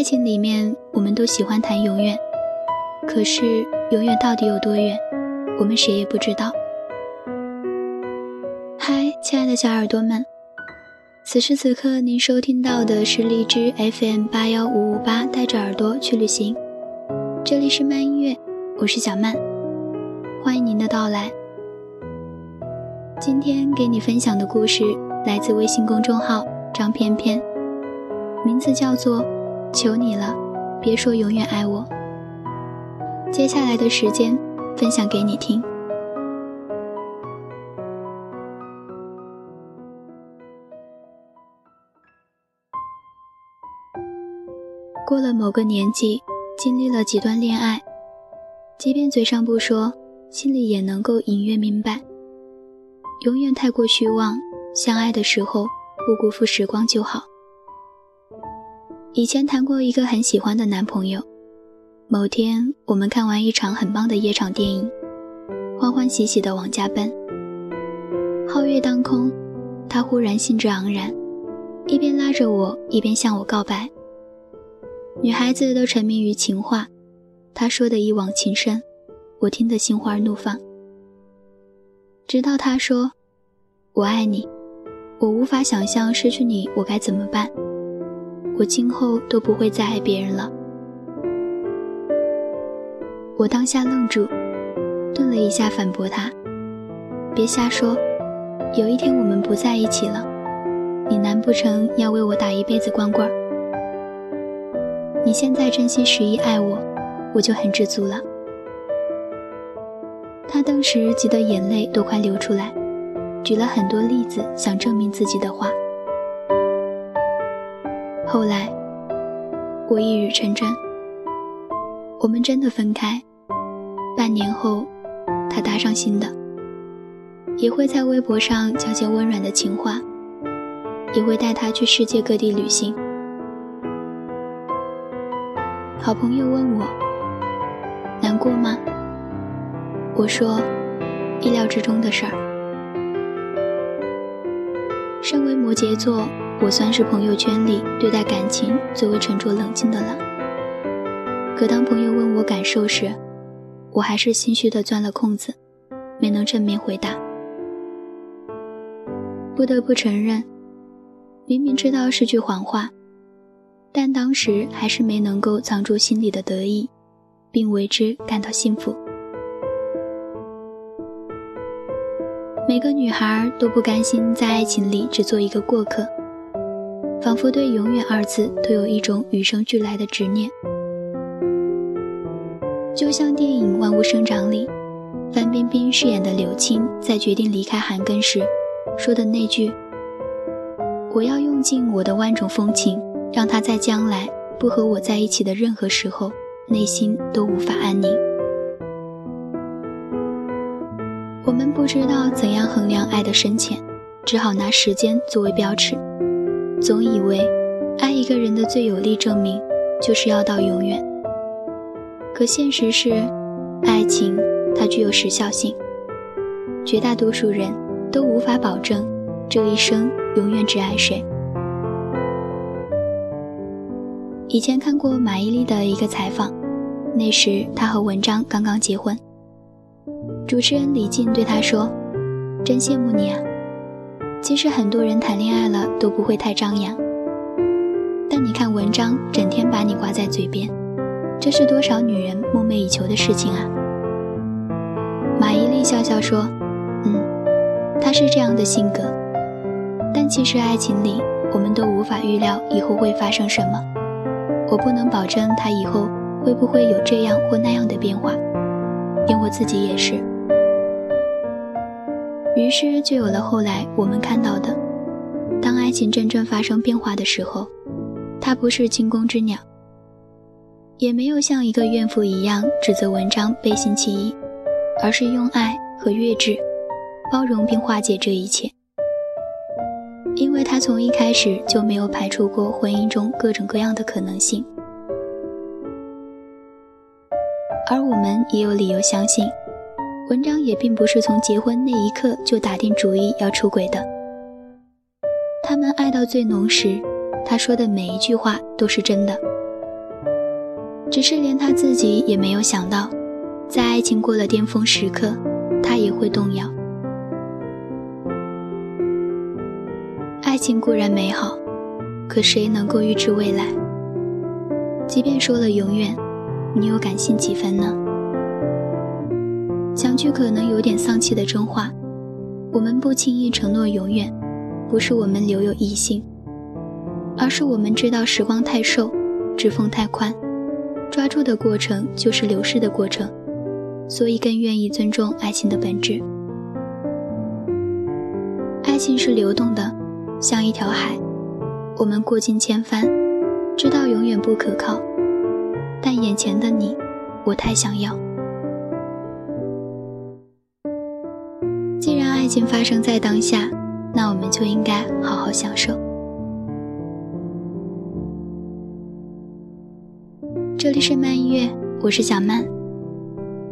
爱情里面，我们都喜欢谈永远，可是永远到底有多远，我们谁也不知道。嗨，亲爱的小耳朵们，此时此刻您收听到的是荔枝 FM 八幺五五八，带着耳朵去旅行。这里是慢音乐，我是小曼，欢迎您的到来。今天给你分享的故事来自微信公众号张翩翩，名字叫做。求你了，别说永远爱我。接下来的时间，分享给你听。过了某个年纪，经历了几段恋爱，即便嘴上不说，心里也能够隐约明白，永远太过虚妄。相爱的时候，不辜负时光就好。以前谈过一个很喜欢的男朋友，某天我们看完一场很棒的夜场电影，欢欢喜喜的往家奔。皓月当空，他忽然兴致盎然，一边拉着我，一边向我告白。女孩子都沉迷于情话，他说的一往情深，我听得心花怒放。直到他说：“我爱你，我无法想象失去你我该怎么办。”我今后都不会再爱别人了。我当下愣住，顿了一下，反驳他：“别瞎说，有一天我们不在一起了，你难不成要为我打一辈子光棍？你现在真心实意爱我，我就很知足了。”他当时急得眼泪都快流出来，举了很多例子想证明自己的话。后来，我一语成真，我们真的分开。半年后，他搭上新的，也会在微博上讲些温软的情话，也会带他去世界各地旅行。好朋友问我难过吗？我说意料之中的事儿。身为摩羯座。我算是朋友圈里对待感情最为沉着冷静的了。可当朋友问我感受时，我还是心虚的钻了空子，没能正面回答。不得不承认，明明知道是句谎话，但当时还是没能够藏住心里的得意，并为之感到幸福。个女孩都不甘心在爱情里只做一个过客。仿佛对“永远”二字都有一种与生俱来的执念，就像电影《万物生长》里，范冰冰饰演的柳青在决定离开韩庚时说的那句：“我要用尽我的万种风情，让他在将来不和我在一起的任何时候，内心都无法安宁。”我们不知道怎样衡量爱的深浅，只好拿时间作为标尺。总以为爱一个人的最有力证明就是要到永远，可现实是，爱情它具有时效性，绝大多数人都无法保证这一生永远只爱谁。以前看过马伊琍的一个采访，那时她和文章刚刚结婚，主持人李静对她说：“真羡慕你啊。”其实很多人谈恋爱了都不会太张扬，但你看文章整天把你挂在嘴边，这是多少女人梦寐以求的事情啊！马伊琍笑笑说：“嗯，他是这样的性格，但其实爱情里我们都无法预料以后会发生什么，我不能保证他以后会不会有这样或那样的变化，连我自己也是。”于是就有了后来我们看到的，当爱情真正发生变化的时候，它不是惊弓之鸟，也没有像一个怨妇一样指责文章背信弃义，而是用爱和睿智包容并化解这一切，因为他从一开始就没有排除过婚姻中各种各样的可能性，而我们也有理由相信。文章也并不是从结婚那一刻就打定主意要出轨的。他们爱到最浓时，他说的每一句话都是真的，只是连他自己也没有想到，在爱情过了巅峰时刻，他也会动摇。爱情固然美好，可谁能够预知未来？即便说了永远，你又敢信几分呢？讲句可能有点丧气的真话，我们不轻易承诺永远，不是我们留有异性，而是我们知道时光太瘦，指缝太宽。抓住的过程就是流逝的过程，所以更愿意尊重爱情的本质。爱情是流动的，像一条海，我们过尽千帆，知道永远不可靠，但眼前的你，我太想要。情发生在当下，那我们就应该好好享受。这里是慢音乐，我是小曼。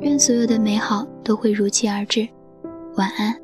愿所有的美好都会如期而至。晚安。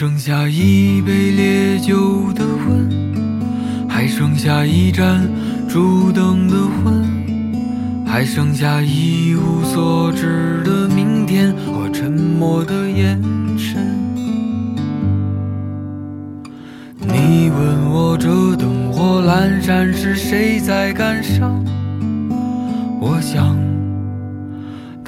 剩下一杯烈酒的温，还剩下一盏烛灯的昏，还剩下一无所知的明天和沉默的眼神。你问我这灯火阑珊是谁在感伤？我想。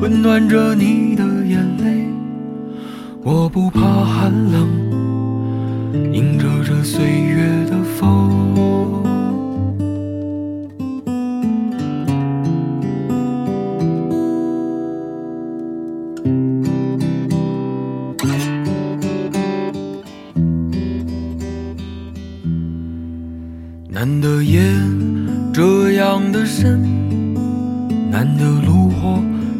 温暖着你的眼泪。我不怕寒冷，迎着这岁月的风。难得夜。这样的深，难得路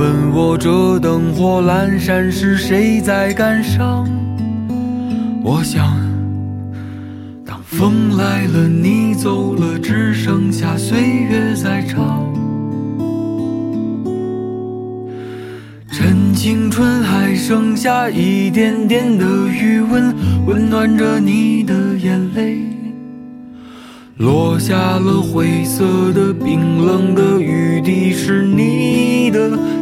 问我这灯火阑珊是谁在感伤？我想，当风来了，你走了，只剩下岁月在唱。趁青春还剩下一点点的余温，温暖着你的眼泪。落下了灰色的、冰冷的雨滴，是你的。